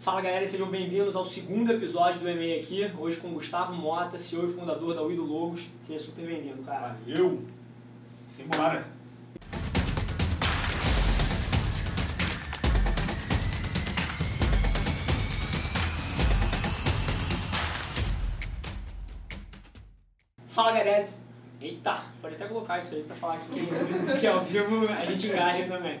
Fala galera, sejam bem-vindos ao segundo episódio do EMEI aqui, hoje com Gustavo Mota, CEO e fundador da Uido Logos. Seja super bem-vindo, cara. Valeu! Simbora! Fala galera, eita, pode até colocar isso aí pra falar que, que ao vivo a gente engaja também.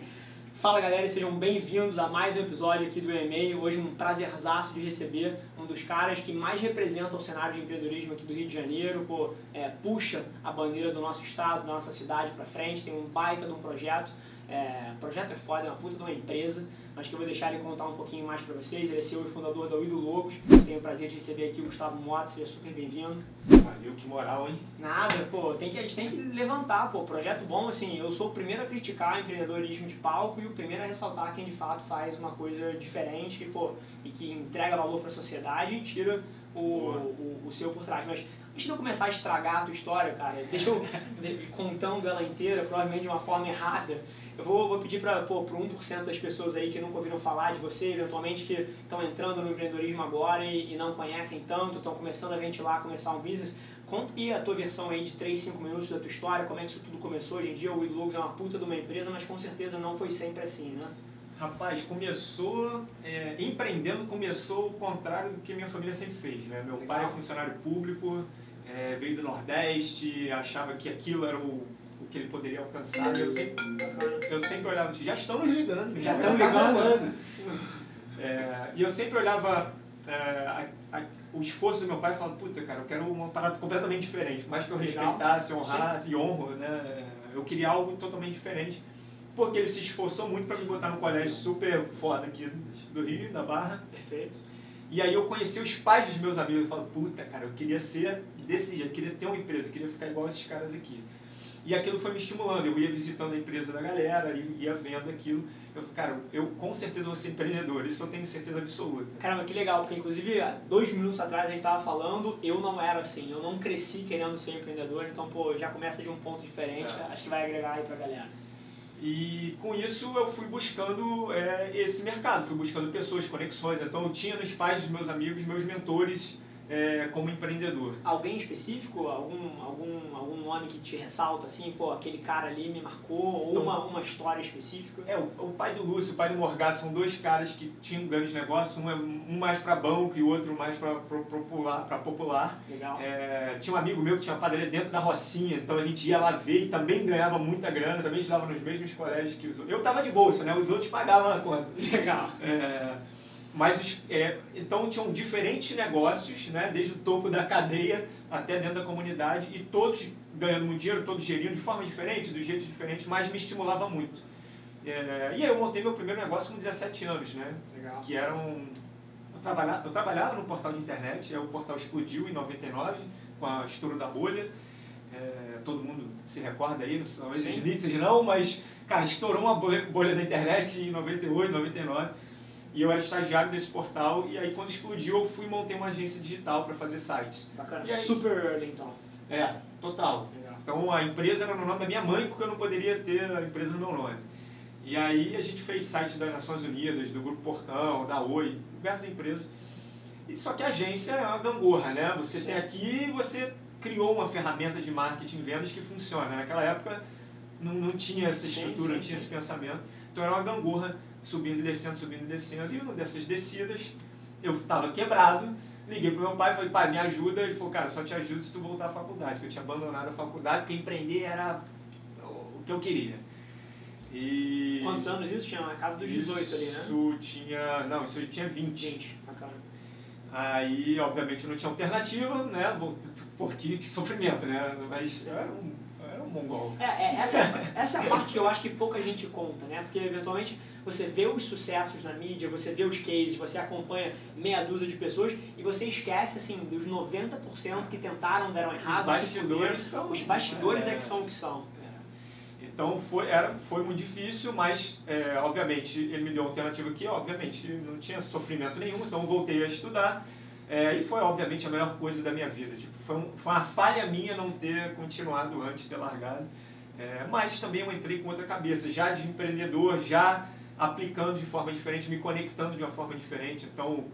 Fala galera, sejam bem-vindos a mais um episódio aqui do EMEI. Hoje um prazerzaço de receber um dos caras que mais representa o cenário de empreendedorismo aqui do Rio de Janeiro, pô, é, puxa a bandeira do nosso estado, da nossa cidade para frente, tem um baita de um projeto. É, o projeto é foda, é uma puta de uma empresa, mas que eu vou deixar ele contar um pouquinho mais para vocês. Ele é CEO e fundador da Uido Logos. Tenho o prazer de receber aqui o Gustavo Mota, seja super bem-vindo. Valeu, que moral, hein? Nada, pô, tem que, a gente tem que levantar, pô, projeto bom, assim, eu sou o primeiro a criticar empreendedorismo de palco e o primeiro a ressaltar quem de fato faz uma coisa diferente, pô, e que entrega valor para a sociedade e tira o, o, o, seu por trás. Mas antes de eu começar a estragar a tua história, cara, deixa eu contando ela inteira, provavelmente de uma forma errada. Eu vou, vou pedir para o 1% das pessoas aí que nunca ouviram falar de você, eventualmente que estão entrando no empreendedorismo agora e, e não conhecem tanto, estão começando a ventilar, começar um business. Conta aí a tua versão aí de 3, 5 minutos da tua história, como é que isso tudo começou. Hoje em dia o Logos é uma puta de uma empresa, mas com certeza não foi sempre assim, né? Rapaz, começou, é, empreendendo começou o contrário do que minha família sempre fez, né? Meu Legal. pai é funcionário público, é, veio do Nordeste, achava que aquilo era o o que ele poderia alcançar. Eu sempre, eu sempre olhava, já estão nos ligando, já, estão ligando. É, e eu sempre olhava é, a, a, o esforço do meu pai e falava, puta, cara, eu quero uma parada completamente diferente. Mais que eu respeitasse, honrasse Sim. e honro, né? Eu queria algo totalmente diferente. Porque ele se esforçou muito para me botar no colégio super foda aqui do Rio, da Barra. Perfeito. E aí eu conheci os pais dos meus amigos e falei, puta, cara, eu queria ser desse jeito, eu queria ter uma empresa, eu queria ficar igual esses caras aqui. E aquilo foi me estimulando. Eu ia visitando a empresa da galera, ia vendo aquilo. Eu falei, cara, eu com certeza vou ser empreendedor, isso eu tenho certeza absoluta. Caramba, que legal, porque inclusive dois minutos atrás a gente estava falando, eu não era assim, eu não cresci querendo ser empreendedor, então pô, já começa de um ponto diferente, é. acho que vai agregar aí pra galera. E com isso eu fui buscando é, esse mercado, fui buscando pessoas, conexões. Então eu tinha nos pais dos meus amigos, meus mentores é, como empreendedor. Alguém específico, algum, algum, algum nome que te ressalta assim, pô, aquele cara ali me marcou, ou então, uma, uma história específica? É, o, o pai do Lúcio, o pai do Morgado, são dois caras que tinham grandes negócios, um, é, um mais para banco e o outro mais para popular. Pra popular. Legal. É, tinha um amigo meu que tinha uma padaria dentro da Rocinha, então a gente ia lá ver e também ganhava muita grana, também estudava nos mesmos colégios que os outros. Eu tava de bolsa, né? Os outros pagavam a conta. Legal. É, mas é, então tinham diferentes negócios, né, desde o topo da cadeia até dentro da comunidade e todos ganhando muito dinheiro, todos gerindo de forma diferente, do jeito diferente, mas me estimulava muito. É, e aí eu montei meu primeiro negócio com 17 anos, né? Legal. Que era um eu trabalhava, eu trabalhava no portal de internet, aí o portal explodiu em 99 com a estouro da bolha. É, todo mundo se recorda aí, talvez os Nietzsche não, mas cara, estourou uma bolha, bolha da internet em 98, 99 e eu era estagiário desse portal, e aí quando explodiu eu fui e montei uma agência digital para fazer sites. Bacana, aí, super early então. É, total. Legal. Então a empresa era no nome da minha mãe, porque eu não poderia ter a empresa no meu nome. E aí a gente fez sites das Nações Unidas, do Grupo Portão, da Oi, diversas empresas. E só que a agência é uma gangorra, né? Você Sim. tem aqui você criou uma ferramenta de marketing e vendas que funciona. Naquela época não, não tinha essa estrutura, sim, sim, não tinha sim. esse pensamento. Então era uma gangorra subindo e descendo, subindo e descendo. E uma dessas descidas, eu estava quebrado, liguei pro meu pai e falei, pai, me ajuda. Ele falou, cara, só te ajudo se tu voltar à faculdade, porque eu tinha abandonado a faculdade, porque empreender era o que eu queria. E... Quantos anos isso? Tinha uma casa dos 18 isso ali, né? Isso tinha. Não, isso tinha 20. 20, bacana. Aí, obviamente, não tinha alternativa, né? Porque que sofrimento, né? Mas era um mongol. É, é, essa, essa é a parte que eu acho que pouca gente conta, né? Porque eventualmente você vê os sucessos na mídia, você vê os cases, você acompanha meia dúzia de pessoas e você esquece, assim, dos 90% que tentaram, deram errado. Os bastidores são. Os bastidores é, é que são o que são. É. Então foi, era, foi muito difícil, mas é, obviamente ele me deu uma alternativa que obviamente não tinha sofrimento nenhum, então voltei a estudar é, e foi, obviamente, a melhor coisa da minha vida. Tipo, foi, um, foi uma falha minha não ter continuado antes, ter largado. É, mas também eu entrei com outra cabeça, já de empreendedor, já aplicando de forma diferente, me conectando de uma forma diferente. Então,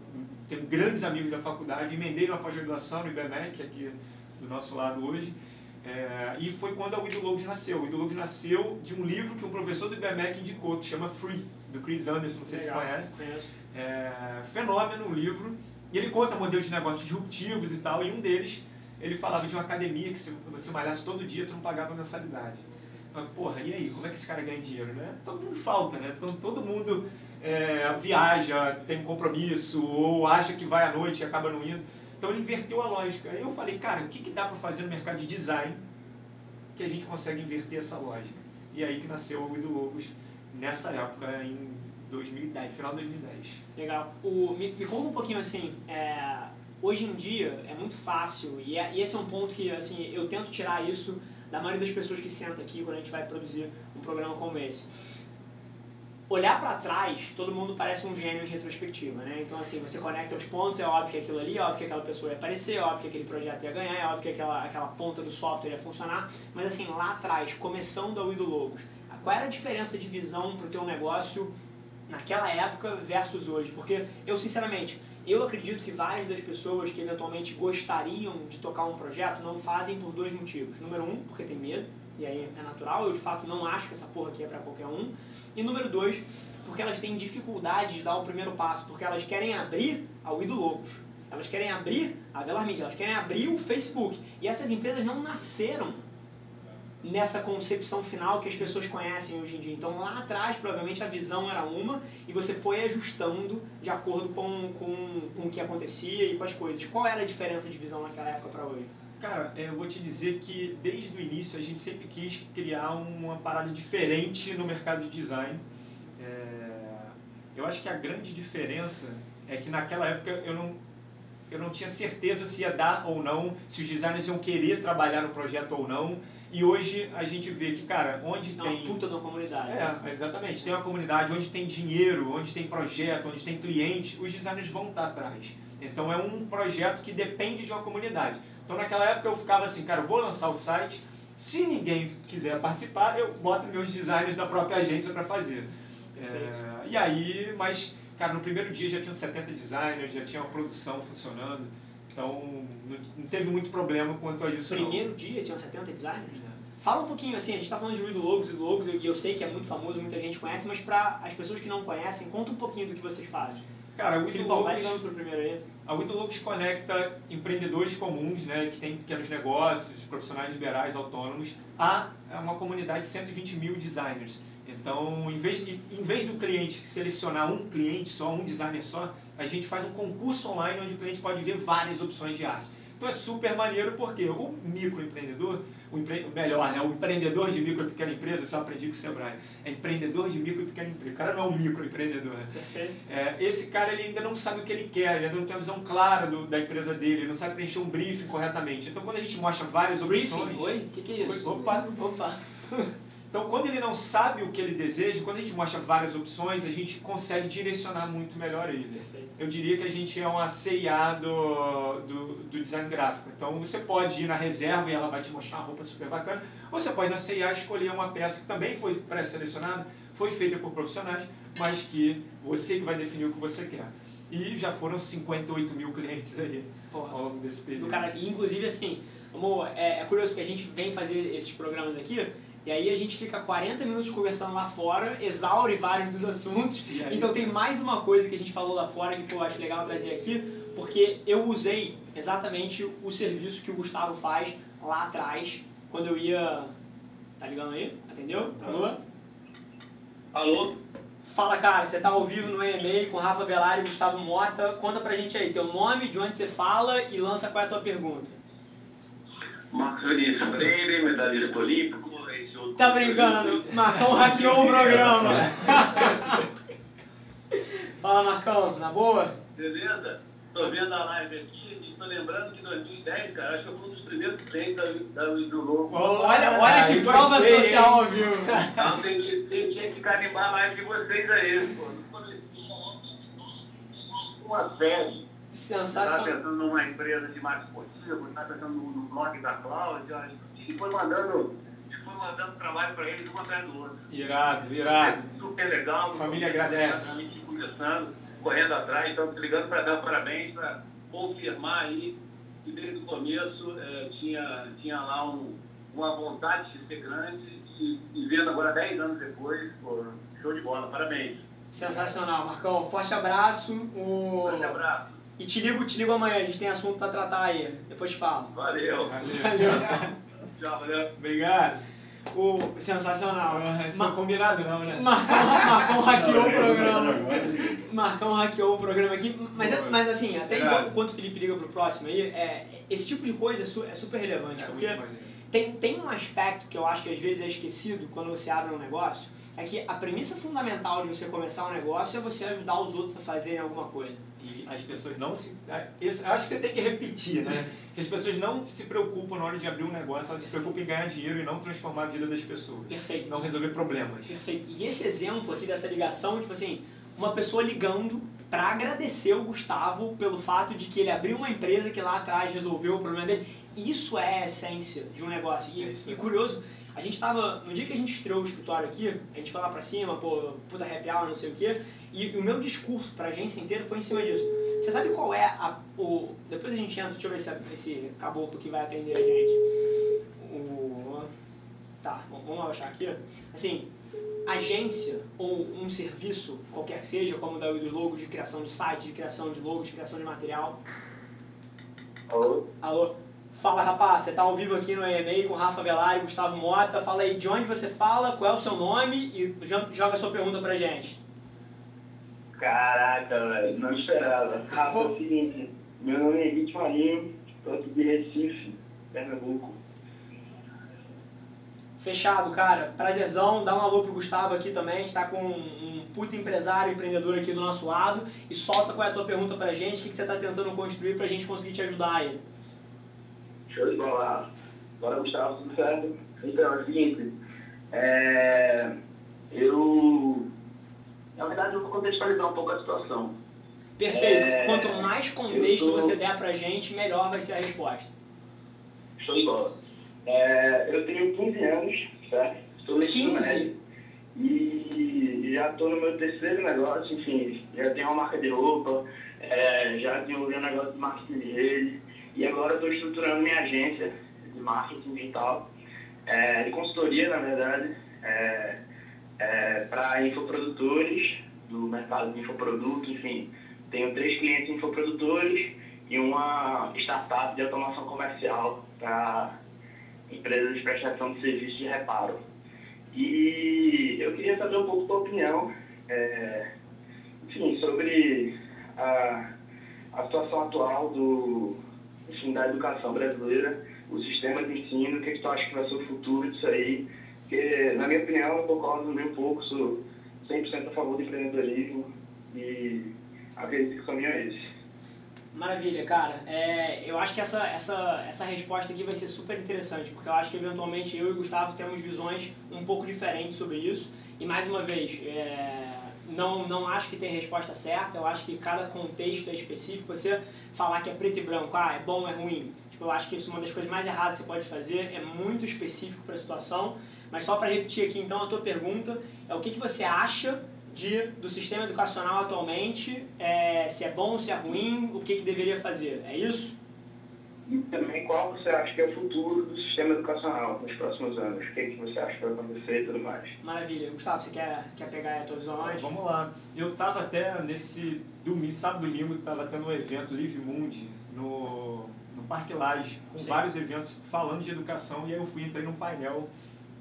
tenho grandes amigos da faculdade, emendei uma pós-graduação no IBMEC, aqui do nosso lado hoje, é, e foi quando a Widologos nasceu. O Widologos nasceu de um livro que um professor do IBMEC indicou, que chama Free, do Chris Anderson, não sei Legal, se você conhece. É, fenômeno o livro. E ele conta modelos de negócios disruptivos e tal, e um deles, ele falava de uma academia que se você malhasse todo dia, tu não pagava mensalidade. Mas, porra, e aí, como é que esse cara ganha dinheiro, né? Todo mundo falta, né? Todo, todo mundo é, viaja, tem um compromisso, ou acha que vai à noite e acaba não indo. Então ele inverteu a lógica. Aí eu falei, cara, o que, que dá para fazer no mercado de design que a gente consegue inverter essa lógica? E aí que nasceu o Guido Logos nessa época, em 2010, final de 2010. Legal. O, me, me conta um pouquinho assim, é, hoje em dia é muito fácil, e, é, e, esse é um ponto que assim, eu tento tirar isso da maioria das pessoas que sentam aqui quando a gente vai produzir um programa como esse olhar para trás, todo mundo parece um gênio em retrospectiva, né? Então, assim, você conecta os pontos, é óbvio que aquilo ali, é óbvio que aquela pessoa ia aparecer, é óbvio que aquele projeto ia ganhar, é óbvio que aquela, aquela ponta do software ia funcionar, mas, assim, lá atrás, começando a Wido Logos, qual era a diferença de visão para o teu negócio naquela época versus hoje? Porque eu, sinceramente, eu acredito que várias das pessoas que eventualmente gostariam de tocar um projeto não fazem por dois motivos. Número um, porque tem medo, e aí é natural, eu de fato não acho que essa porra aqui é para qualquer um. E número dois, porque elas têm dificuldade de dar o primeiro passo, porque elas querem abrir a Wido Logos, elas querem abrir a Velar elas querem abrir o Facebook. E essas empresas não nasceram nessa concepção final que as pessoas conhecem hoje em dia. Então lá atrás provavelmente a visão era uma e você foi ajustando de acordo com, com, com o que acontecia e com as coisas. Qual era a diferença de visão naquela época para hoje? Cara, eu vou te dizer que desde o início a gente sempre quis criar uma parada diferente no mercado de design. É... Eu acho que a grande diferença é que naquela época eu não, eu não tinha certeza se ia dar ou não, se os designers iam querer trabalhar no projeto ou não. E hoje a gente vê que, cara, onde é tem. Uma puta da comunidade. É, exatamente. Tem uma comunidade, onde tem dinheiro, onde tem projeto, onde tem cliente, os designers vão estar atrás. Então é um projeto que depende de uma comunidade. Então naquela época eu ficava assim, cara, vou lançar o site, se ninguém quiser participar, eu boto meus designers da própria agência para fazer. É, e aí, mas, cara, no primeiro dia já tinham 70 designers, já tinha uma produção funcionando, então não, teve muito problema quanto a isso. Primeiro não. dia tinham 70 designers? É. Fala um pouquinho, assim, a gente está falando de Ruido Logos e Logos, e eu sei que é muito famoso, muita gente conhece, mas para as pessoas que não conhecem, conta um pouquinho do que vocês fazem. Cara, primeiro aí. A Widologos conecta empreendedores comuns, né, que têm pequenos negócios, profissionais liberais, autônomos, a uma comunidade de 120 mil designers. Então, em vez, em vez do cliente selecionar um cliente só, um designer só, a gente faz um concurso online onde o cliente pode ver várias opções de arte. Então é super maneiro porque o microempreendedor, o empre... melhor, né, o empreendedor de micro e pequena empresa, eu só aprendi com o Sebrae, é empreendedor de micro e pequena empresa. O cara não é um microempreendedor. Né? É, esse cara ele ainda não sabe o que ele quer, ele ainda não tem uma visão clara do, da empresa dele, ele não sabe preencher um briefing corretamente. Então quando a gente mostra várias briefing? opções. Oi? O que, que é isso? Opa! Opa! Então, quando ele não sabe o que ele deseja, quando a gente mostra várias opções, a gente consegue direcionar muito melhor ele. Perfeito. Eu diria que a gente é um CIA do, do, do, design gráfico. Então, você pode ir na reserva e ela vai te mostrar uma roupa super bacana, ou você pode na CIA escolher uma peça que também foi pré-selecionada, foi feita por profissionais, mas que você que vai definir o que você quer. E já foram 58 mil clientes aí Porra. ao longo desse período. Do cara, inclusive, assim, amor, é, é curioso porque a gente vem fazer esses programas aqui e aí a gente fica 40 minutos conversando lá fora, exaure vários dos assuntos. Então tem mais uma coisa que a gente falou lá fora que pô, acho legal trazer aqui, porque eu usei exatamente o serviço que o Gustavo faz lá atrás, quando eu ia. Tá ligando aí? Atendeu? Alô? Alô? Fala, cara, você tá ao vivo no EMA com Rafa Velari e Gustavo Mota. Conta pra gente aí teu nome, de onde você fala e lança qual é a tua pergunta. Marcos Vinícius Freire, medalhista olímpico, Tá brincando? Marcão hackeou o programa. Fala, Marcão, na boa? Beleza? Tô vendo a live aqui e tô lembrando que em 2010, cara, acho que eu fui um dos primeiros clientes da, da Luiz do Lobo. Olha, olha que prova social, viu? Não, tem que, tem que carimbar a live de vocês aí, pô. Uma série. Sensacional. Tá pensando numa empresa de marketing esportivo, tá pensando no blog da Cláudia, e foi mandando estou dando trabalho para eles um atrás do outro. Irado, irado. Super legal. Família agradece. A gente começando, correndo atrás, então ligando para dar parabéns, para confirmar aí que desde o começo é, tinha, tinha lá um, uma vontade de ser grande e, e vendo agora 10 anos depois, pô, show de bola, parabéns. Sensacional, Marcão. Forte abraço. O... Forte abraço. E te ligo, te ligo amanhã, a gente tem assunto para tratar aí. Depois te falo. Valeu. Valeu. Valeu. Tchau, valeu. Obrigado. O sensacional. Esse Ma... combinado não, né? Marcão, Marcão hackeou o programa. Marcão hackeou o programa aqui. Mas, mas assim, até enquanto, enquanto o Felipe liga pro próximo aí, é, esse tipo de coisa é, é super relevante. É porque tem, tem um aspecto que eu acho que às vezes é esquecido quando você abre um negócio, é que a premissa fundamental de você começar um negócio é você ajudar os outros a fazerem alguma coisa. E as pessoas não se. É, acho que você tem que repetir, né? Que as pessoas não se preocupam na hora de abrir um negócio, elas se preocupam em ganhar dinheiro e não transformar a vida das pessoas. Perfeito. Não resolver problemas. Perfeito. E esse exemplo aqui dessa ligação, tipo assim, uma pessoa ligando para agradecer o Gustavo pelo fato de que ele abriu uma empresa que lá atrás resolveu o problema dele. Isso é a essência de um negócio. E, é e curioso, a gente tava, no dia que a gente estreou o escritório aqui, a gente foi lá pra cima, pô, puta happy hour, não sei o quê, e, e o meu discurso pra agência inteira foi em cima disso. Você sabe qual é a, o... Depois a gente entra, deixa eu ver se esse caboclo que vai atender a gente. O... Tá, vamos achar aqui. Assim, agência ou um serviço, qualquer que seja, como o da dos logos de criação de site, de criação de logos, de criação de material. Alô? Alô? Fala rapaz, você tá ao vivo aqui no EMA com Rafa Velari e Gustavo Mota. Fala aí de onde você fala, qual é o seu nome e joga a sua pergunta pra gente. Caraca, velho, não esperava. Rafa, é o seguinte, meu nome é Henrique Marinho, tô aqui de Recife, Pernambuco. Fechado, cara. Prazerzão. Dá um alô pro Gustavo aqui também. está com um, puto empresário, empreendedor aqui do nosso lado. E solta qual é a tua pergunta pra gente, o que, que você tá tentando construir pra gente conseguir te ajudar aí. Show de bola. Bora, Gustavo, tudo certo? Então, é o seguinte, é, eu, na verdade, eu vou contextualizar um pouco a situação. Perfeito. É, Quanto mais contexto tô... você der pra gente, melhor vai ser a resposta. Show de bola. É, eu tenho 15 anos, certo? Estou no 15? E já estou no meu terceiro negócio, enfim, já tenho uma marca de roupa, é, já tenho um negócio de marketing de rede, e agora estou estruturando minha agência de marketing digital, é, de consultoria, na verdade, é, é, para infoprodutores do mercado de infoprodutos, enfim. Tenho três clientes infoprodutores e uma startup de automação comercial para empresas de prestação de serviços de reparo. E eu queria saber um pouco da opinião, é, enfim, sobre a, a situação atual do, enfim, da educação brasileira, o sistema de ensino, o que, é que tu acha que vai ser o futuro disso aí? Porque, na minha opinião, eu concordo um pouco, sou 100% a favor do empreendedorismo e acredito que o caminho é esse. Maravilha, cara. É, eu acho que essa, essa, essa resposta aqui vai ser super interessante, porque eu acho que eventualmente eu e o Gustavo temos visões um pouco diferentes sobre isso. E mais uma vez, é, não, não acho que tem resposta certa, eu acho que cada contexto é específico. Você falar que é preto e branco, ah, é bom, é ruim. Tipo, eu acho que isso é uma das coisas mais erradas que você pode fazer, é muito específico para a situação. Mas só para repetir aqui então a tua pergunta, é o que, que você acha de, do sistema educacional atualmente, é, se é bom, se é ruim, o que, que deveria fazer, é isso? E também qual você acha que é o futuro do sistema educacional nos próximos anos? O que, que você acha que vai acontecer e tudo mais? Maravilha. Gustavo, você quer, quer pegar a tua visão antes? Vamos lá. Eu estava até nesse domingo, sábado domingo, estava tendo um evento Live Mundi no, no Parque Lage, com Sim. vários eventos falando de educação, e aí eu fui, entrei num painel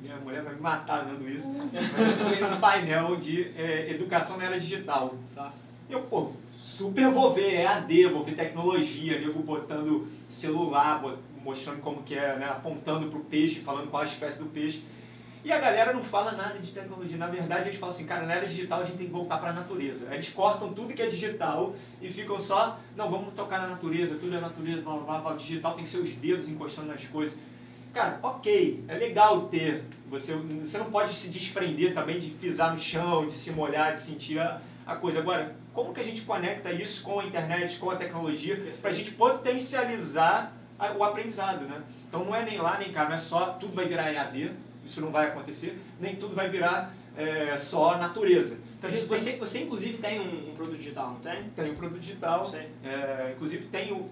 minha mulher vai me matar vendo isso. Mas eu fui num painel de é, educação na era digital. Tá. Eu, pô, super vou ver EAD, vou ver tecnologia, nego botando celular, mostrando como que é, né, apontando pro peixe, falando qual a espécie do peixe. E a galera não fala nada de tecnologia. Na verdade, eles falam assim, cara, na era digital a gente tem que voltar para a natureza. Eles cortam tudo que é digital e ficam só, não, vamos tocar na natureza, tudo é natureza, blá, blá, blá, digital tem que ser os dedos encostando nas coisas. Cara, ok, é legal ter. Você, você não pode se desprender também de pisar no chão, de se molhar, de sentir a, a coisa. Agora, como que a gente conecta isso com a internet, com a tecnologia, para a gente potencializar o aprendizado, né? Então não é nem lá nem cá, não é só tudo vai virar EAD, isso não vai acontecer, nem tudo vai virar é, só natureza. Então, você, tem... você, inclusive, tem um, um, produto digital, não tem? Tem um produto digital. É, inclusive, tem o,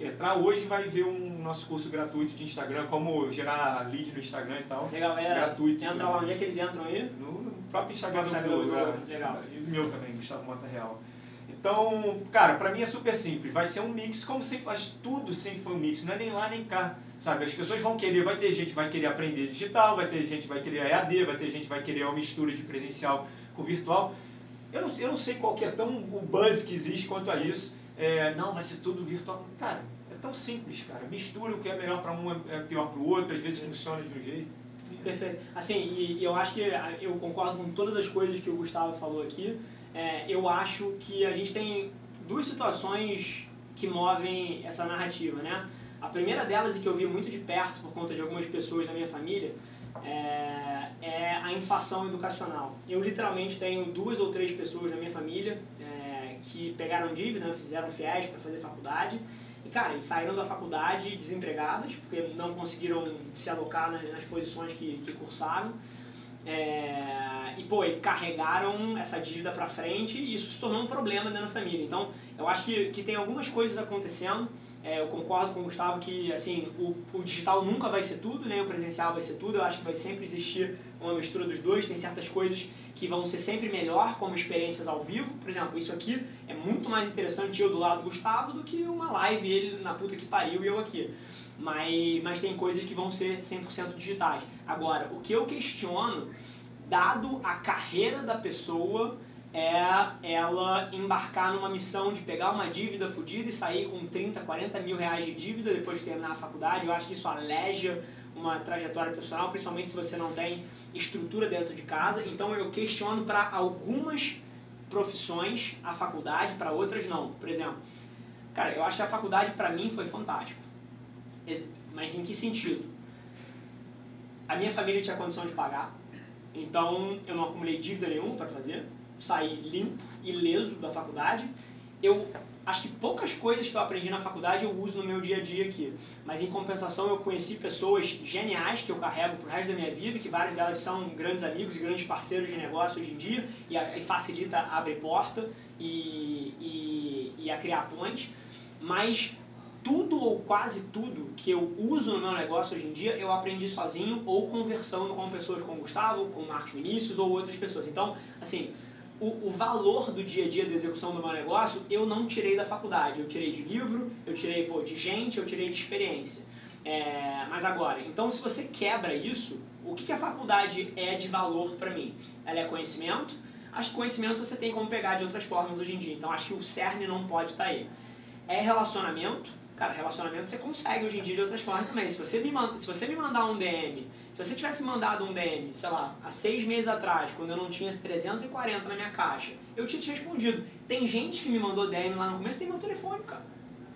entrar hoje vai ver um nosso curso gratuito de Instagram, como gerar lead no Instagram e tal. Legal, é. Gratuito. Entra lá, onde é que eles entram aí? No próprio Instagram, Instagram do, do, do, Legal. E o meu também, Gustavo Mota Real. Então, cara, pra mim é super simples. Vai ser um mix, como sempre faz, tudo sempre foi um mix. Não é nem lá nem cá, sabe? As pessoas vão querer, vai ter gente que vai querer aprender digital, vai ter gente que vai querer EAD, vai ter gente que vai querer uma mistura de presencial com virtual. Eu não, eu não sei qual que é tão o buzz que existe quanto a isso. É, não, vai ser tudo virtual. Cara, é tão simples, cara. Mistura o que é melhor para um, é pior para o outro, às vezes funciona de um jeito. Perfeito. Assim, e, e eu acho que eu concordo com todas as coisas que o Gustavo falou aqui é, eu acho que a gente tem duas situações que movem essa narrativa, né? A primeira delas, e que eu vi muito de perto por conta de algumas pessoas da minha família, é, é a inflação educacional. Eu literalmente tenho duas ou três pessoas na minha família é, que pegaram dívida, fizeram fiéis para fazer faculdade, e cara, eles saíram da faculdade desempregadas, porque não conseguiram se alocar nas, nas posições que, que cursaram. É, e, pô, e carregaram essa dívida para frente e isso se tornou um problema dentro da família. Então, eu acho que, que tem algumas coisas acontecendo. É, eu concordo com o Gustavo que, assim, o, o digital nunca vai ser tudo, né? O presencial vai ser tudo. Eu acho que vai sempre existir uma mistura dos dois. Tem certas coisas que vão ser sempre melhor, como experiências ao vivo. Por exemplo, isso aqui é muito mais interessante eu do lado do Gustavo do que uma live ele na puta que pariu e eu aqui mas, mas tem coisas que vão ser 100% digitais. Agora, o que eu questiono, dado a carreira da pessoa, é ela embarcar numa missão de pegar uma dívida fodida e sair com 30, 40 mil reais de dívida depois de terminar a faculdade. Eu acho que isso aleja uma trajetória profissional, principalmente se você não tem estrutura dentro de casa. Então eu questiono para algumas profissões a faculdade, para outras não. Por exemplo, cara, eu acho que a faculdade para mim foi fantástico. Mas em que sentido? A minha família tinha condição de pagar, então eu não acumulei dívida nenhuma para fazer, saí limpo, ileso da faculdade. Eu acho que poucas coisas que eu aprendi na faculdade eu uso no meu dia a dia aqui, mas em compensação eu conheci pessoas geniais que eu carrego pro resto da minha vida, que várias delas são grandes amigos e grandes parceiros de negócio hoje em dia e, e facilita abrir porta e, e, e a criar ponte, mas tudo ou quase tudo que eu uso no meu negócio hoje em dia, eu aprendi sozinho ou conversando com pessoas como Gustavo, com Marcos Vinícius ou outras pessoas. Então, assim, o, o, valor do dia a dia da execução do meu negócio eu não tirei da faculdade. Eu tirei de livro, eu tirei pô, de gente, eu tirei de experiência. É, mas agora, então se você quebra isso, o que, que a faculdade é de valor para mim? Ela é conhecimento. Acho que conhecimento você tem como pegar de outras formas hoje em dia. Então acho que o cerne não pode estar aí. É relacionamento Cara, relacionamento você consegue hoje em dia de outras formas também. Se você me, manda, se você me mandar um DM, se você tivesse mandado um DM, sei lá, há seis meses atrás, quando eu não tinha 340 na minha caixa, eu tinha te respondido. Tem gente que me mandou DM lá no começo tem meu telefone, cara.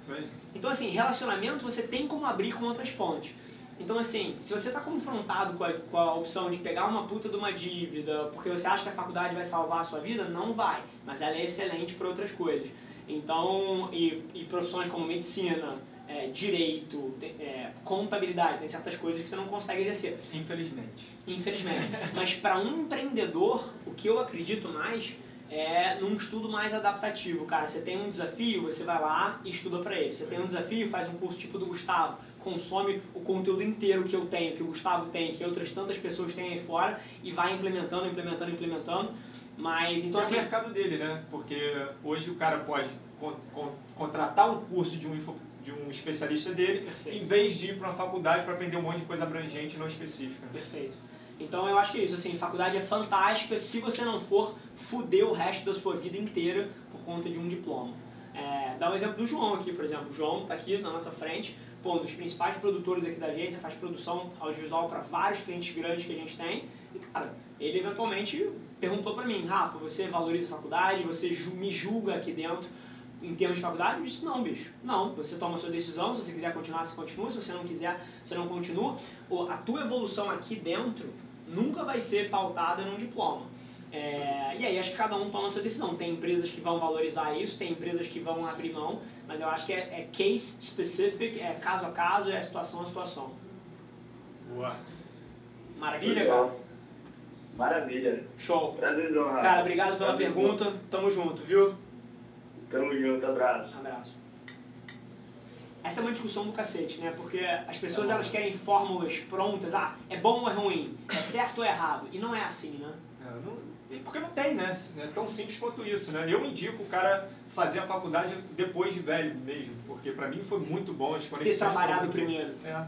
Isso aí. Então, assim, relacionamento você tem como abrir com outras pontes. Então, assim, se você está confrontado com a, com a opção de pegar uma puta de uma dívida porque você acha que a faculdade vai salvar a sua vida, não vai. Mas ela é excelente para outras coisas. Então, e, e profissões como medicina, é, direito, é, contabilidade, tem certas coisas que você não consegue exercer. Infelizmente. Infelizmente. Mas para um empreendedor, o que eu acredito mais é num estudo mais adaptativo, cara. Você tem um desafio, você vai lá e estuda para ele. Você tem um desafio, faz um curso tipo do Gustavo, consome o conteúdo inteiro que eu tenho, que o Gustavo tem, que outras tantas pessoas têm aí fora e vai implementando, implementando, implementando mas então. Que assim, é o assim, mercado dele, né? Porque hoje o cara pode con con contratar um curso de um, de um especialista dele, Perfeito. em vez de ir para uma faculdade para aprender um monte de coisa abrangente não específica. Perfeito. Então eu acho que é isso, assim, faculdade é fantástica, se você não for, fudeu o resto da sua vida inteira por conta de um diploma. É, dá um exemplo do João aqui, por exemplo. O João está aqui na nossa frente, pô, um dos principais produtores aqui da agência, faz produção audiovisual para vários clientes grandes que a gente tem. E, cara, ele eventualmente perguntou para mim, Rafa, você valoriza a faculdade, você me julga aqui dentro em termos de faculdade? Eu disse, não, bicho, não, você toma a sua decisão, se você quiser continuar, você continua, se você não quiser, você não continua. A tua evolução aqui dentro nunca vai ser pautada num diploma. É, e aí acho que cada um toma a sua decisão. Tem empresas que vão valorizar isso, tem empresas que vão abrir mão, mas eu acho que é, é case specific, é caso a caso, é situação a situação. Boa. Maravilha, cara? Maravilha. Show. Rafa. Cara, obrigado pela Prazer, pergunta. Tamo junto, viu? Tamo junto, abraço. Abraço. Essa é uma discussão do cacete, né? Porque as pessoas elas querem fórmulas prontas. Ah, é bom ou é ruim? É certo ou é errado? E não é assim, né? É, não, porque não tem, né? É tão simples quanto isso, né? Eu indico o cara fazer a faculdade depois de velho mesmo, porque pra mim foi muito bom as conexões. Ter trabalhado foram- primeiro. É.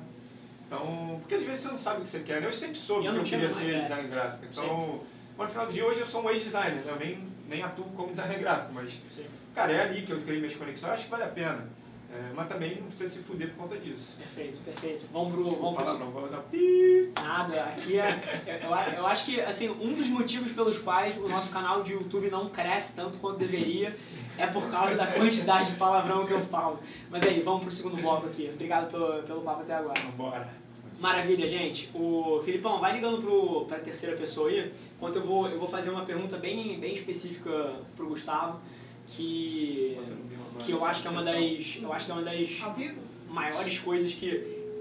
Então, porque às vezes você não sabe o que você quer, né? Eu sempre soube Eu que eu tinha queria ser ideia. design gráfico. Então, mas no final do dia hoje eu sou um ex-designer, né? Nem, atuo como designer gráfico, mas, Sim. cara, é ali que eu criei minhas conexões, acho que vale a pena. É, mas também não precisa se fuder por conta disso. Perfeito, perfeito. Vamos pro. Desculpa, Vamos pro... palavrão, vou dar. Nada, aqui é. Eu, eu- eu acho que, assim, um dos motivos pelos quais o nosso canal de YouTube não cresce tanto quanto deveria é por causa da quantidade de palavrão que eu falo. Mas aí, vamos pro segundo bloco aqui. Obrigado pelo, pelo papo até agora. Vambora. Maravilha, gente. O Filipão, vai ligando pro, pra terceira pessoa aí, enquanto eu vou, eu vou fazer uma pergunta bem, bem específica pro Gustavo, que, que eu acho que é uma das. Eu acho que é uma das maiores coisas que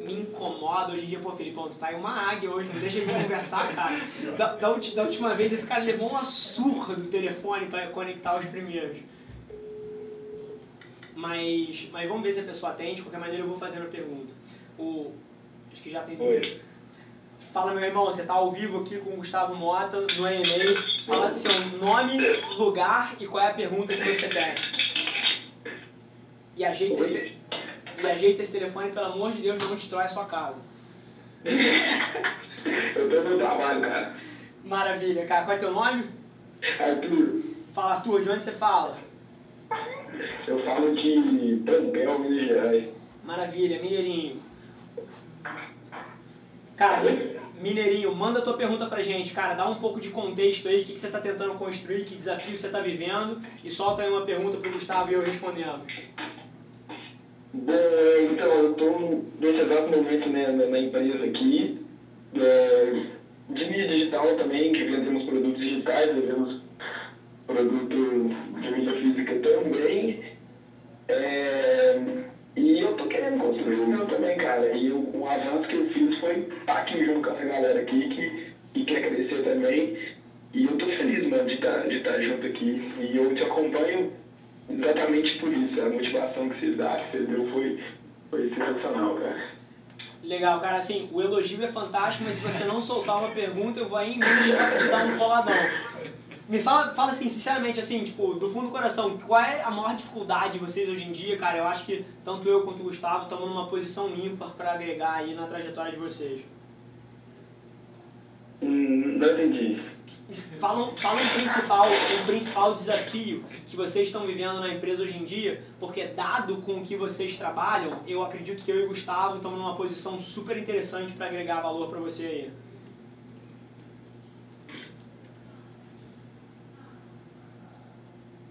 me incomoda hoje em dia. Pô, Felipão, tu tá aí uma águia hoje, não deixa a gente conversar, cara. Da, da, da última vez, esse cara levou uma surra do telefone pra conectar os primeiros. Mas, mas vamos ver se a pessoa atende. De qualquer maneira, eu vou fazendo a pergunta. O, acho que já tem. Oi. Fala, meu irmão, você tá ao vivo aqui com o Gustavo Mota no ENEI. Fala seu nome, lugar e qual é a pergunta que você tem. E ajeita, esse, e ajeita esse telefone, pelo amor de Deus, não destrói a sua casa. Eu tô no trabalho, cara. Maravilha, cara. Qual é teu nome? Arthur, Fala, Arthur, de onde você fala? eu falo de Tampel, Minas Gerais. Maravilha, Mineirinho. Cara, Mineirinho, manda tua pergunta pra gente, cara. Dá um pouco de contexto aí, o que, que você tá tentando construir, que desafio você tá vivendo. E solta aí uma pergunta pro Gustavo e eu respondendo. Bom, então, eu estou nesse exato momento né, na, na empresa aqui, é, de mídia digital também, que vendemos produtos digitais, vendemos produtos de mídia física também. É, e eu tô querendo construir o meu também, cara. E o, o avanço que eu fiz foi estar aqui junto com essa galera aqui que, que quer crescer também. E eu tô feliz, mano, de estar de estar junto aqui. E eu te acompanho exatamente por isso. A motivação que você dá, que você deu foi, foi sensacional, cara. Legal, cara, assim, o elogio é fantástico, mas se você não soltar uma pergunta, eu vou aí em te dar um coladão. Me fala, fala assim, sinceramente, assim, tipo, do fundo do coração, qual é a maior dificuldade de vocês hoje em dia, cara? Eu acho que tanto eu quanto o Gustavo estamos numa posição ímpar pra agregar aí na trajetória de vocês. Hum, não entendi. Fala, fala um, principal, um principal desafio que vocês estão vivendo na empresa hoje em dia, porque dado com o que vocês trabalham, eu acredito que eu e o Gustavo estamos numa posição super interessante para agregar valor para você aí.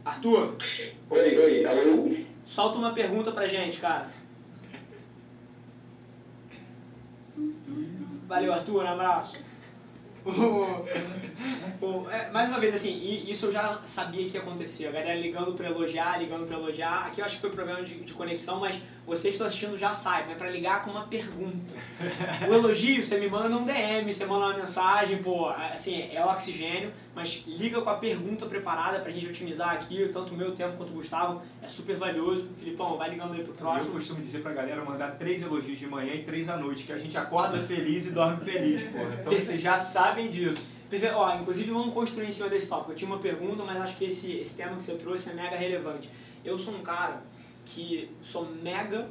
Arthur, Oi, oi, alô? solta uma pergunta pra gente, cara. Valeu, Arthur, um abraço. É, mais uma vez, assim, isso eu já sabia que ia acontecer. A galera ligando pra elogiar, ligando pra elogiar. Aqui eu acho que foi problema de, de conexão, mas vocês que estão assistindo já sabem. É pra ligar com uma pergunta. O elogio, você me manda um DM, você manda uma mensagem, pô, assim, é oxigênio, mas liga com a pergunta preparada pra gente otimizar aqui, tanto o meu tempo quanto o Gustavo. É super valioso. Filipão, vai ligando aí pro Eu próximo. costumo dizer pra galera mandar três elogios de manhã e três à noite, que a gente acorda feliz e dorme feliz, porra. Então vocês já sabem disso. Perfe- Ó, inclusive vamos construir em cima desse tópico. Eu tinha uma pergunta, mas acho que esse, esse tema que você trouxe é mega relevante. Eu sou um cara que sou mega.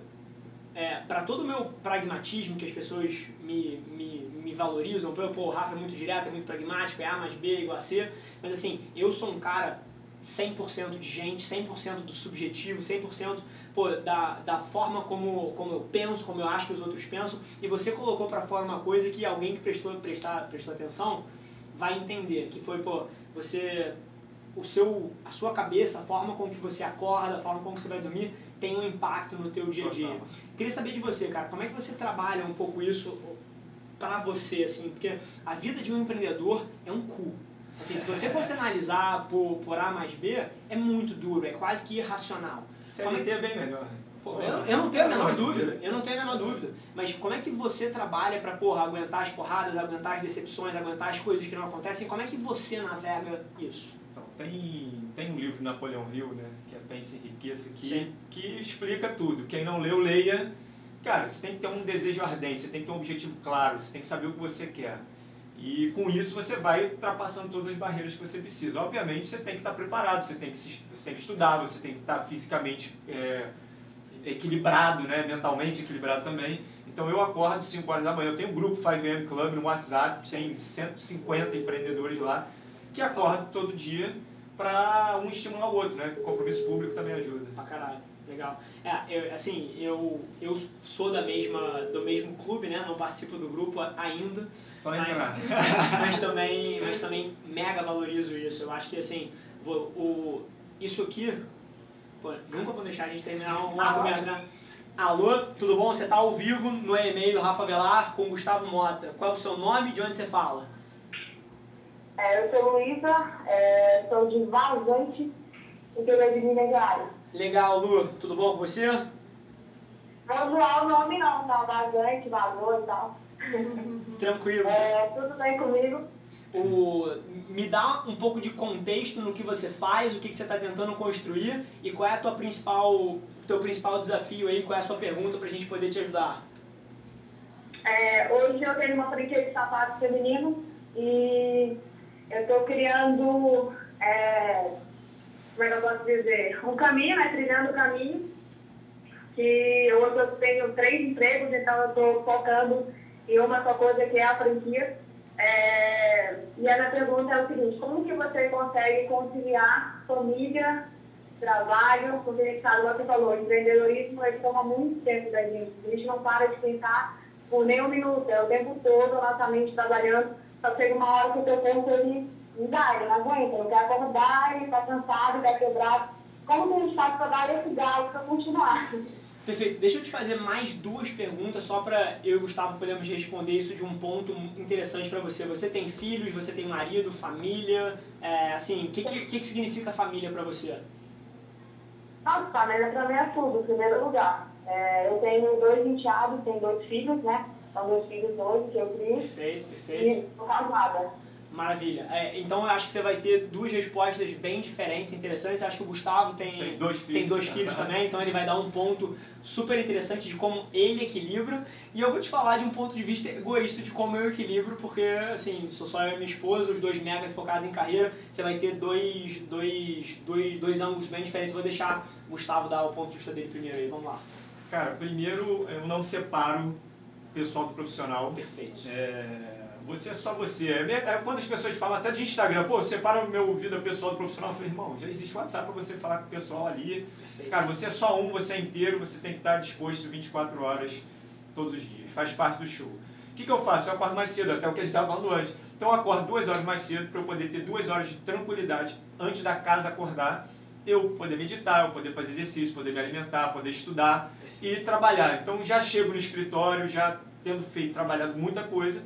É, para todo o meu pragmatismo, que as pessoas me, me, me valorizam, pô, pô, o Rafa é muito direto, é muito pragmático, é A mais B igual a C, mas assim, eu sou um cara 100% de gente, 100% do subjetivo, 100% pô, da, da forma como, como eu penso, como eu acho que os outros pensam, e você colocou para fora uma coisa que alguém que prestou, prestar, prestou atenção vai entender, que foi, pô, você, o seu, a sua cabeça, a forma com que você acorda, a forma como que você vai dormir, tem um impacto no teu dia a dia. Queria saber de você, cara, como é que você trabalha um pouco isso pra você, assim, porque a vida de um empreendedor é um cu. Assim, se você fosse analisar por, por A mais B, é muito duro, é quase que irracional. CLT é bem melhor. Pô, eu, eu, não tenho a menor dúvida, eu não tenho a menor dúvida. Mas como é que você trabalha pra, porra, aguentar as porradas, aguentar as decepções, aguentar as coisas que não acontecem? Como é que você navega isso? Tem, tem um livro de Napoleão Hill, né, que é Pense em Riqueza, que, que explica tudo. Quem não leu, leia. Cara, você tem que ter um desejo ardente, você tem que ter um objetivo claro, você tem que saber o que você quer. E com isso você vai ultrapassando todas as barreiras que você precisa. Obviamente você tem que estar preparado, você tem que, se, você tem que estudar, você tem que estar fisicamente é, equilibrado, né, mentalmente equilibrado também. Então eu acordo 5 horas da manhã, eu tenho um grupo 5am Club no WhatsApp, tem 150 empreendedores lá, que acordam todo dia para um estimular o outro, né? O compromisso público também ajuda. Pra caralho, legal. É, eu, assim, eu, eu sou da mesma, do mesmo clube, né? Não participo do grupo ainda. Só entrar. Mas, mas, também, mas também mega valorizo isso. Eu acho que, assim, vou, o, isso aqui, pô, nunca vou deixar a gente terminar um argumento, né? Alô, tudo bom? Você está ao vivo no e-mail Rafa Velar com Gustavo Mota. Qual é o seu nome e de onde você fala? É, eu sou Luísa, é, sou de Vazante, interior de Minas Gerais. Legal, Lu. Tudo bom com você? Vou zoar o nome não, tá? Vazante, vazou e tal. Tranquilo. É, tudo bem comigo? O, me dá um pouco de contexto no que você faz, o que, que você está tentando construir e qual é a tua principal, teu principal desafio aí, qual é a sua pergunta para a gente poder te ajudar. É, hoje eu tenho uma franquia de sapatos feminino e eu estou criando, é, como é que eu posso dizer, um caminho, né, trilhando o caminho, que hoje eu tenho três empregos, então eu estou focando em uma só coisa que é a franquia. É, e a minha pergunta é o seguinte, como que você consegue conciliar família, trabalho, porque, sabe, você falou, empreendedorismo, ele toma muito tempo da gente, a gente não para de pensar por nem um minuto, é o tempo todo a nossa mente trabalhando só chega uma hora que o teu corpo ele não ele não aguenta, ele quer acordar, ele está cansado, ele está quebrado. Como que a gente faz para dar esse gás para continuar? Perfeito. Deixa eu te fazer mais duas perguntas só para eu e o Gustavo podemos responder isso de um ponto interessante para você. Você tem filhos, você tem marido, família, é, assim, o que, que, que, significa família para você? Nossa, família para mim é tudo, em primeiro lugar. É, eu tenho dois enteados, tenho dois filhos, né? São meus filhos hoje que eu criei. Perfeito, perfeito. E sou casada. Maravilha. É, então eu acho que você vai ter duas respostas bem diferentes, interessantes. Eu acho que o Gustavo tem, tem dois filhos, tem dois filhos também, então ele vai dar um ponto super interessante de como ele equilibra. E eu vou te falar de um ponto de vista egoísta de como eu equilibro, porque assim, sou só eu e minha esposa, os dois mega focados em carreira. Você vai ter dois, dois, dois, dois ângulos bem diferentes. Vou deixar o Gustavo dar o ponto de vista dele primeiro aí. Vamos lá. Cara, primeiro eu não separo pessoal do profissional. Perfeito. É, você é só você. É, é, quando as pessoas falam até de Instagram, pô, separa o meu vida pessoal do profissional, eu falei, irmão, já existe WhatsApp para você falar com o pessoal ali. Perfeito. Cara, você é só um, você é inteiro, você tem que estar disposto 24 horas todos os dias. Faz parte do show. O que, que eu faço? Eu acordo mais cedo, até o que a gente estava falando antes. Então eu acordo duas horas mais cedo para eu poder ter duas horas de tranquilidade antes da casa acordar. Eu poder meditar, eu poder fazer exercício, poder me alimentar, poder estudar e trabalhar. Então já chego no escritório, já tendo feito, trabalhado muita coisa.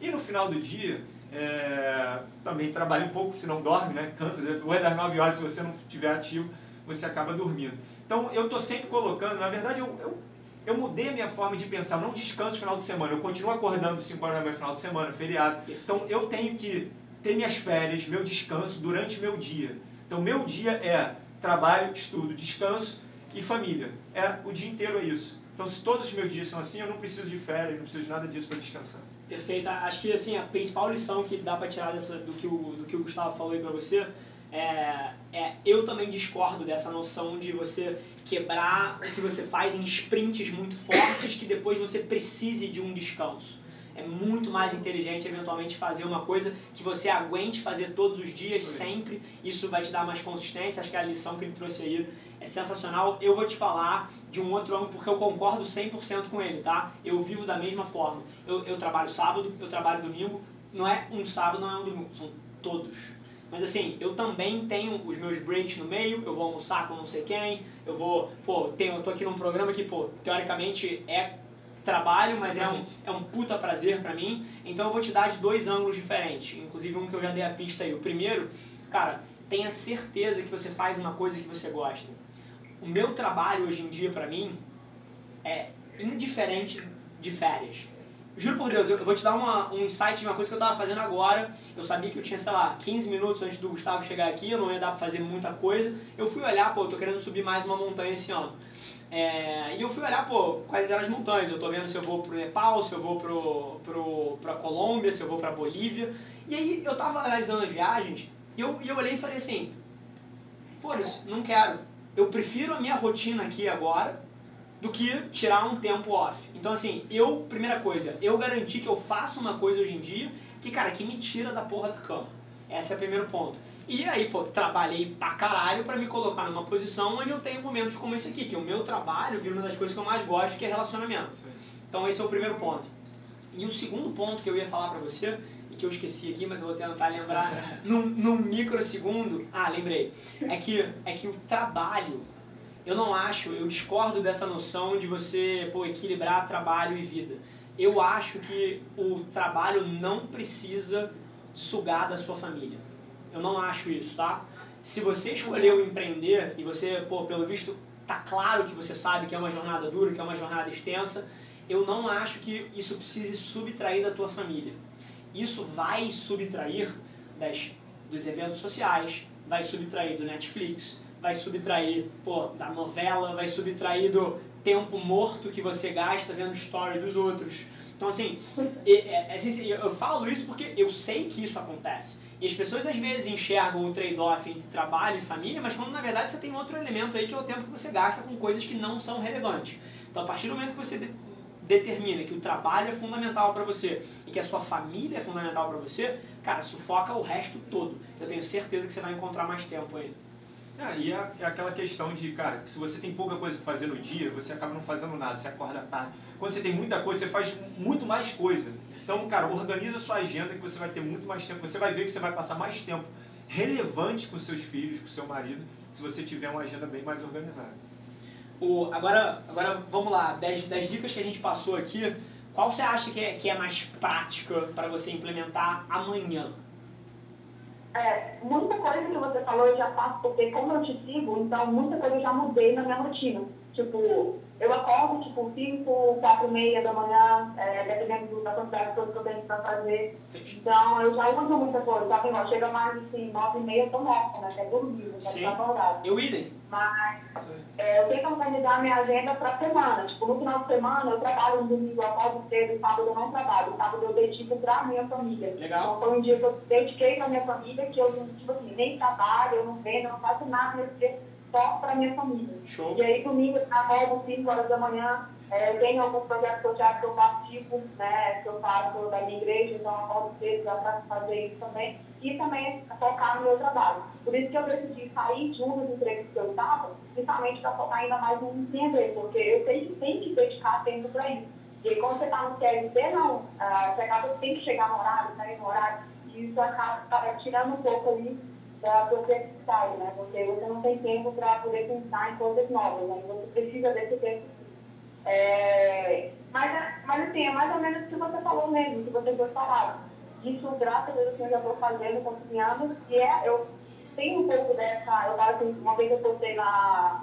E no final do dia, é, também trabalha um pouco, se não dorme, né? Cansa, depois das 9 horas, se você não estiver ativo, você acaba dormindo. Então eu estou sempre colocando, na verdade eu, eu, eu, mudei a minha forma de pensar, eu não descanso no final de semana, eu continuo acordando 5 horas da manhã no final de semana, feriado. Então eu tenho que ter minhas férias, meu descanso durante meu dia. Então meu dia é trabalho, estudo, descanso e família. É o dia inteiro é isso. Então, se todos os meus dias são assim, eu não preciso de férias, não preciso de nada disso para descansar. Perfeito. Acho que assim, a principal lição que dá para tirar dessa, do, que o, do que o Gustavo falou aí para você é, é, eu também discordo dessa noção de você quebrar o que você faz em sprints muito fortes que depois você precise de um descanso. É muito mais inteligente eventualmente fazer uma coisa que você aguente fazer todos os dias, sempre. Isso vai te dar mais consistência. Acho que a lição que ele trouxe aí é sensacional. Eu vou te falar de um outro ângulo porque eu concordo 100% com ele, tá? Eu vivo da mesma forma. Eu, eu trabalho sábado, eu trabalho domingo. Não é um sábado, não é um domingo, são todos. Mas assim, eu também tenho os meus breaks no meio, eu vou almoçar com não sei quem, eu vou, pô, tenho, eu tô aqui num programa que, pô, teoricamente é trabalho, mas é um, é um puta prazer para mim. Então eu vou te dar de dois ângulos diferentes, inclusive um que eu já dei a pista aí. O primeiro, cara, tenha certeza que você faz uma coisa que você gosta o meu trabalho hoje em dia, para mim, é indiferente de férias. Juro por Deus, eu vou te dar uma, um insight de uma coisa que eu estava fazendo agora. Eu sabia que eu tinha, sei lá, 15 minutos antes do Gustavo chegar aqui, eu não ia dar para fazer muita coisa. Eu fui olhar, pô, eu tô querendo subir mais uma montanha esse ano. É, e eu fui olhar, pô, quais eram as montanhas. Eu tô vendo se eu vou pro Nepal, se eu vou pro, pro, pra Colômbia, se eu vou pra Bolívia. E aí eu tava analisando as viagens e eu, e eu olhei e falei assim, foda-se, não quero. Eu prefiro a minha rotina aqui agora do que tirar um tempo off. Então, assim, eu, primeira coisa, eu garanti que eu faço uma coisa hoje em dia que, cara, que me tira da porra da cama. Esse é o primeiro ponto. E aí, pô, trabalhei pra caralho pra me colocar numa posição onde eu tenho momentos como esse aqui, que o meu trabalho vira uma das coisas que eu mais gosto, que é relacionamento. Então, esse é o primeiro ponto. E o segundo ponto que eu ia falar pra você, e que eu esqueci aqui, mas eu vou tentar lembrar num, num microsegundo. Ah, lembrei. É que, é que o trabalho eu não acho, eu discordo dessa noção de você pô, equilibrar trabalho e vida. Eu acho que o trabalho não precisa sugar da sua família. Eu não acho isso, tá? Se você escolheu empreender e você, pô, pelo visto, tá claro que você sabe que é uma jornada dura, que é uma jornada extensa, eu não acho que isso precise subtrair da tua família. Isso vai subtrair das, dos eventos sociais, vai subtrair do Netflix, vai subtrair pô, da novela, vai subtrair do tempo morto que você gasta vendo story dos outros. Então, assim, é, é, assim, eu falo isso porque eu sei que isso acontece. E as pessoas às vezes enxergam o trade-off entre trabalho e família, mas quando na verdade você tem outro elemento aí que é o tempo que você gasta com coisas que não são relevantes. Então, a partir do momento que você de determina que o trabalho é fundamental para você e que a sua família é fundamental para você, cara, sufoca o resto todo. Eu tenho certeza que você vai encontrar mais tempo aí. Ah, e é, é, aquela questão de, cara, se você tem pouca coisa para fazer no dia, você acaba não fazendo nada, você acorda tarde. Quando você tem muita coisa, você faz muito mais coisa. Então, cara, organiza sua agenda que você vai ter muito mais tempo. Você vai ver que você vai passar mais tempo relevante com seus filhos, com seu marido, se você tiver uma agenda bem mais organizada. O, agora, agora, vamos lá, das, das dicas que a gente passou aqui, qual você acha que é, que é mais prática para você implementar amanhã? É, muita coisa que você falou eu já faço, porque como eu te sigo, então muita coisa eu já mudei na minha rotina. Tipo, eu acordo tipo 5, 4 e meia da manhã, é, dependendo da quantidade de coisas que eu tenho pra fazer. Então eu já uso muita coisa, tá vendo? Chega mais assim, 9 e meia eu tô morta, né? Até dormir, já Sim. acordado. Eu idem. Mas é, eu tenho que organizar a minha agenda pra semana. Tipo, no final de semana eu trabalho no domingo, eu acordo cedo, sábado eu não trabalho. Sábado eu dedico pra minha família. Legal. Então foi um dia que eu dediquei pra minha família, que eu, tipo assim, nem trabalho, eu não vendo, eu não faço nada nesse dia só para minha família. Show. E aí, domingo, eu acordo 5 horas da manhã, é, tenho alguns projetos sociais que eu participo, né, que eu faço da minha igreja, então eu acordo cedo para fazer isso também. E também focar no meu trabalho. Por isso que eu decidi sair de um dos empregos que eu estava, justamente para focar ainda mais no empreender, porque eu sei que tem que dedicar tempo para isso. E aí, quando você está no CLT, não, ah, você acaba tem que chegar no horário, sair no horário, e isso acaba tirando um pouco ali da complexidade, né? Porque você não tem tempo para poder pensar em coisas novas, né? Você precisa desse tempo. É... Mas, mas assim, é mais ou menos o que você falou mesmo, que você dois falaram. Isso, graças a Deus, eu já estou fazendo, cozinhando, e é, eu tenho um pouco dessa, eu tava assim, uma vez eu postei na,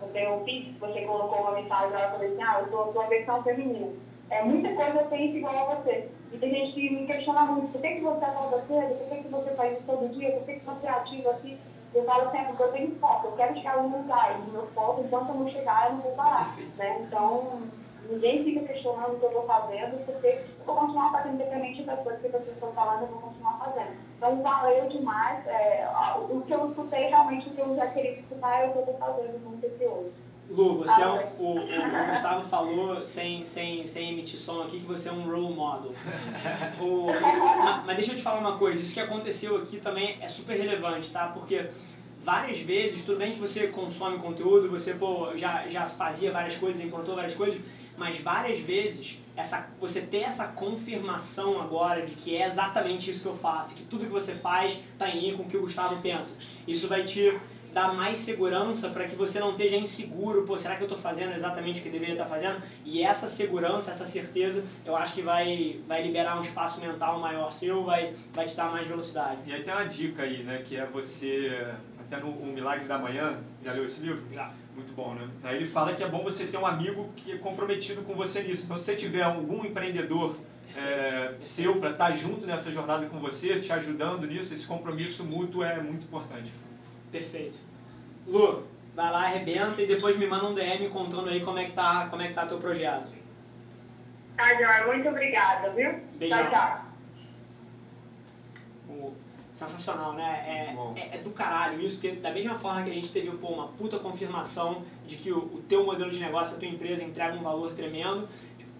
eu tenho um Pix, você colocou uma mensagem lá, eu falei assim, ah, eu sou a versão feminina. É, muita coisa eu penso igual a você. E tem gente que me questiona muito, por que, que você acorda cedo? Por que, que você faz isso todo dia? Por que, que você é ativo assim? Eu falo sempre que eu tenho foco, eu quero chegar em um lugar, e meu foco, enquanto eu não chegar, eu não vou parar. Né? Então, ninguém fica questionando o que eu estou fazendo, porque eu vou continuar fazendo, independente das coisas que vocês estão falando, eu vou continuar fazendo. Então, valeu demais. É, o que eu escutei, realmente, o que eu já queria escutar é o que eu estou fazendo esse hoje. Lu, você é um, o, o, Gustavo falou, sem, sem, sem emitir som aqui, que você é um role model. O, mas, mas deixa eu te falar uma coisa, isso que aconteceu aqui também é super relevante, tá? Porque várias vezes, tudo bem que você consome conteúdo, você pô, já, já fazia várias coisas, implantou várias coisas, mas várias vezes essa, você ter essa confirmação agora de que é exatamente isso que eu faço, que tudo que você faz está em linha com o que o Gustavo pensa. Isso vai te dar mais segurança para que você não esteja inseguro, pô, será que eu estou fazendo exatamente o que deveria estar fazendo? E essa segurança, essa certeza, eu acho que vai, vai liberar um espaço mental maior seu, vai, vai te dar mais velocidade. E aí tem uma dica aí, né, que é você, até no o Milagre da Manhã, já leu esse livro? Já. Muito bom, né? Aí ele fala que é bom você ter um amigo que é comprometido com você nisso. Então, se você tiver algum empreendedor é, seu para estar tá junto nessa jornada com você, te ajudando nisso, esse compromisso mútuo é muito importante. Perfeito. Lu, vai lá, arrebenta e depois me manda um DM contando aí como é que tá, como é que tá teu projeto. Tá, João, muito obrigada, viu? Beijão. Tchau, tchau. sensacional, né? É, é, é, do caralho isso, porque da mesma forma que a gente teve pô, uma puta confirmação de que o, o teu modelo de negócio, a tua empresa entrega um valor tremendo,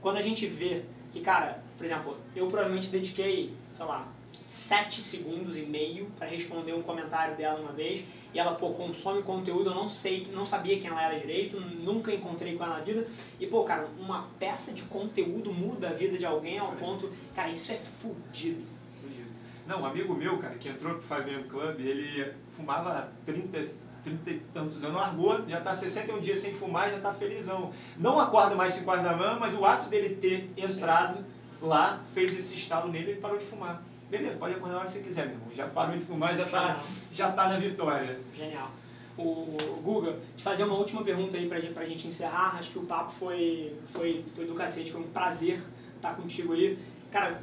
quando a gente vê que, cara, por exemplo, eu provavelmente dediquei, sei lá, 7 segundos e meio para responder um comentário dela uma vez e ela, pô, consome conteúdo, eu não sei, não sabia quem ela era direito, nunca encontrei com ela na vida e, pô, cara, uma peça de conteúdo muda a vida de alguém ao ponto, cara, isso é fudido. Não, um amigo meu, cara, que entrou pro 5 Club, ele fumava 30, 30 e tantos anos, largou, já está 61 dias sem fumar, já está felizão. Não acorda mais 5 horas da manhã, mas o ato dele ter entrado lá fez esse estalo nele e ele parou de fumar. Beleza, pode acordar a hora que você quiser, meu irmão. Já parou de fumar, já está já tá na vitória. Genial. O Guga, te fazer uma última pergunta aí pra gente, pra gente encerrar. Acho que o papo foi, foi, foi do cacete, foi um prazer estar contigo aí. Cara,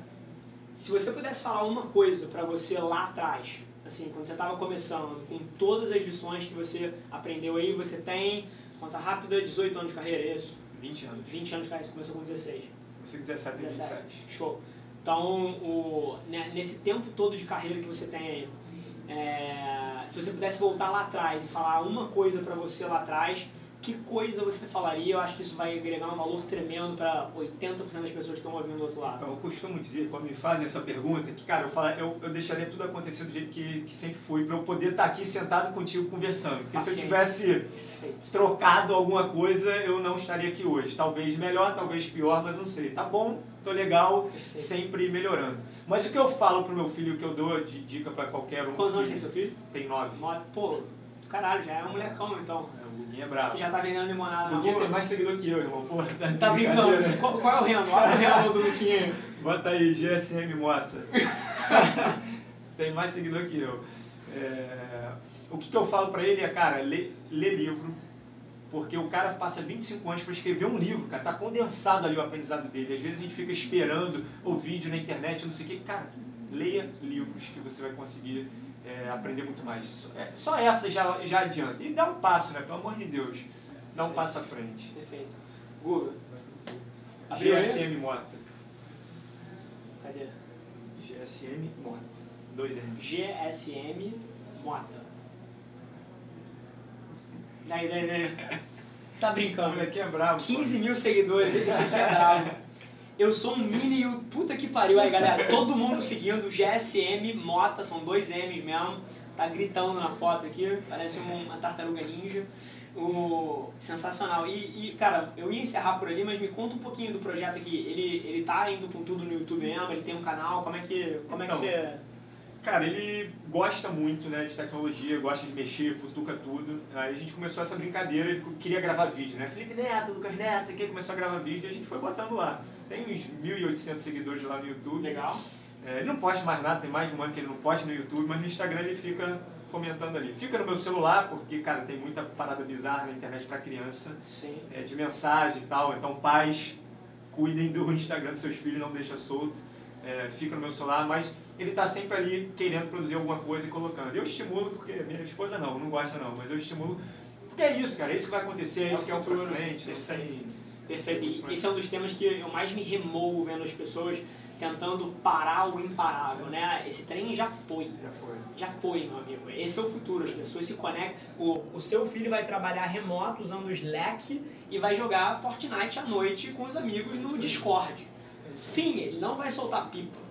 se você pudesse falar uma coisa para você lá atrás, assim, quando você estava começando, com todas as lições que você aprendeu aí, você tem, conta rápida, 18 anos de carreira, é isso? 20 anos. 20 anos de carreira, você começou com 16. Comecei com 17 e 17. Show. Então, o, né, nesse tempo todo de carreira que você tem é, se você pudesse voltar lá atrás e falar uma coisa para você lá atrás, que coisa você falaria? Eu acho que isso vai agregar um valor tremendo para 80% das pessoas que estão ouvindo do outro lado. Então, eu costumo dizer, quando me fazem essa pergunta, que, cara, eu, falo, eu, eu deixaria tudo acontecer do jeito que, que sempre foi, para eu poder estar aqui sentado contigo conversando. Porque Paciência. se eu tivesse Perfeito. trocado alguma coisa, eu não estaria aqui hoje. Talvez melhor, talvez pior, mas não sei. Tá bom, tô legal, Perfeito. sempre melhorando. Mas o que eu falo pro meu filho, o que eu dou de dica para qualquer um... Quantos anos tem seu filho? Tem nove. Pô, caralho, já é um molecão então. Guguinha é bravo. Já tá vendendo limonada na Guguinha tem mais seguidor que eu, irmão. Pô, tá, tá brincando. Qual, qual, é o rendo? Olha o rendo do Luquinha. Bota aí, GSM Mota. tem mais seguidor que eu. É... O que, que eu falo pra ele é, cara, lê, lê livro, porque o cara passa 25 anos para escrever um livro, cara, tá condensado ali o aprendizado dele. Às vezes a gente fica esperando o vídeo na internet, não sei o quê. Cara, leia livros que você vai conseguir é, aprender muito mais. É, só essa já, já adianta. E dá um passo, né? Pelo amor de Deus. Dá um passo à frente. Perfeito. Google. GSM Mota. Cadê? GSM Mota. Dois M. GSM Mota. Daí, daí, daí. Tá brincando. Aqui é bravo. 15 pô. mil seguidores. Esse aqui é bravo. Eu sou um mini puta que pariu aí, galera. Todo mundo seguindo GSM Mota, são dois M's mesmo. Tá gritando na foto aqui, parece uma tartaruga ninja. O... Sensacional. E, e, cara, eu ia encerrar por ali, mas me conta um pouquinho do projeto aqui. Ele, ele tá indo com tudo no YouTube mesmo? Ele tem um canal? Como é que, como então, é que então, você... Cara, ele gosta muito né, de tecnologia, gosta de mexer, futuca tudo. Aí a gente começou essa brincadeira, ele queria gravar vídeo, né? Felipe Neto, Lucas Neto, sei que, começou a gravar vídeo e a gente foi botando lá. Tem uns 1.800 seguidores lá no YouTube. Legal. É, ele não posta mais nada, tem mais de um ano que ele não posta no YouTube, mas no Instagram ele fica fomentando ali. Fica no meu celular, porque, cara, tem muita parada bizarra na internet para criança. Sim. É, de mensagem e tal. Então, pais, cuidem do Instagram dos seus filhos, não deixa solto. É, fica no meu celular, mas ele está sempre ali querendo produzir alguma coisa e colocando. Eu estimulo, porque minha esposa não, não gosta não, mas eu estimulo, porque é isso, cara, é isso que vai acontecer, é, é isso que é o pra frente. Perfeito. Perfeito. E esse é um dos temas que eu mais me removo vendo as pessoas tentando parar o imparável, né? Esse trem já foi. Já foi. Já foi, meu amigo. Esse é o futuro. As pessoas se conectam. O, o seu filho vai trabalhar remoto usando o Slack e vai jogar Fortnite à noite com os amigos no Discord. Fim, ele não vai soltar pipa.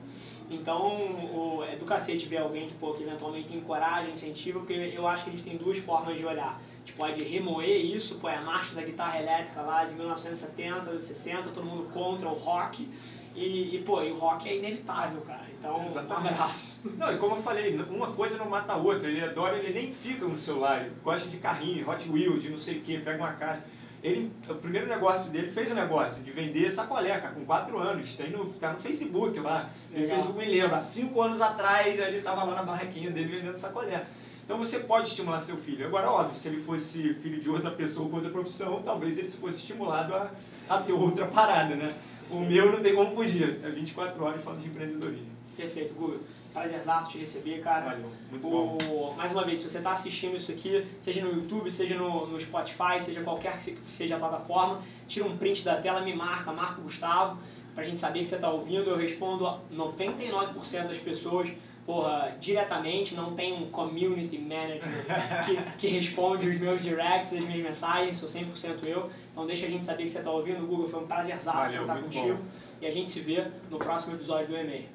Então, o, é do cacete ver alguém que, pô, que eventualmente encoraja, incentiva, porque eu acho que a gente tem duas formas de olhar. A gente pode remoer isso, pô, é a marcha da guitarra elétrica lá de 1970, 60, todo mundo contra o rock. E, e, pô, e o rock é inevitável, cara. Então, Exatamente. um abraço. Não, e como eu falei, uma coisa não mata a outra. Ele adora, ele nem fica no celular, ele gosta de carrinho, Hot Wheels, de não sei o que, pega uma caixa. Ele, o primeiro negócio dele fez um negócio de vender sacolé, cara, com 4 anos. Tem no, tá no Facebook lá. Ele fez, me lembro, há 5 anos atrás ele estava lá na barraquinha dele vendendo sacolé. Então você pode estimular seu filho. Agora, óbvio, se ele fosse filho de outra pessoa com outra profissão, talvez ele fosse estimulado a, a ter outra parada, né? O meu não tem como fugir. É 24 horas falando de empreendedorismo. Perfeito, Google. Prazerzaço te receber, cara. Valeu, muito o, bom. Mais uma vez, se você está assistindo isso aqui, seja no YouTube, seja no, no Spotify, seja qualquer que seja a plataforma, tira um print da tela, me marca, marca o Gustavo, pra gente saber que você está ouvindo. Eu respondo 99% das pessoas porra, diretamente, não tem um community manager que, que responde os meus directs, as minhas mensagens, sou 100% eu. Então deixa a gente saber que você está ouvindo, Google, foi um prazerzaço estar contigo. Bom. E a gente se vê no próximo episódio do e-mail.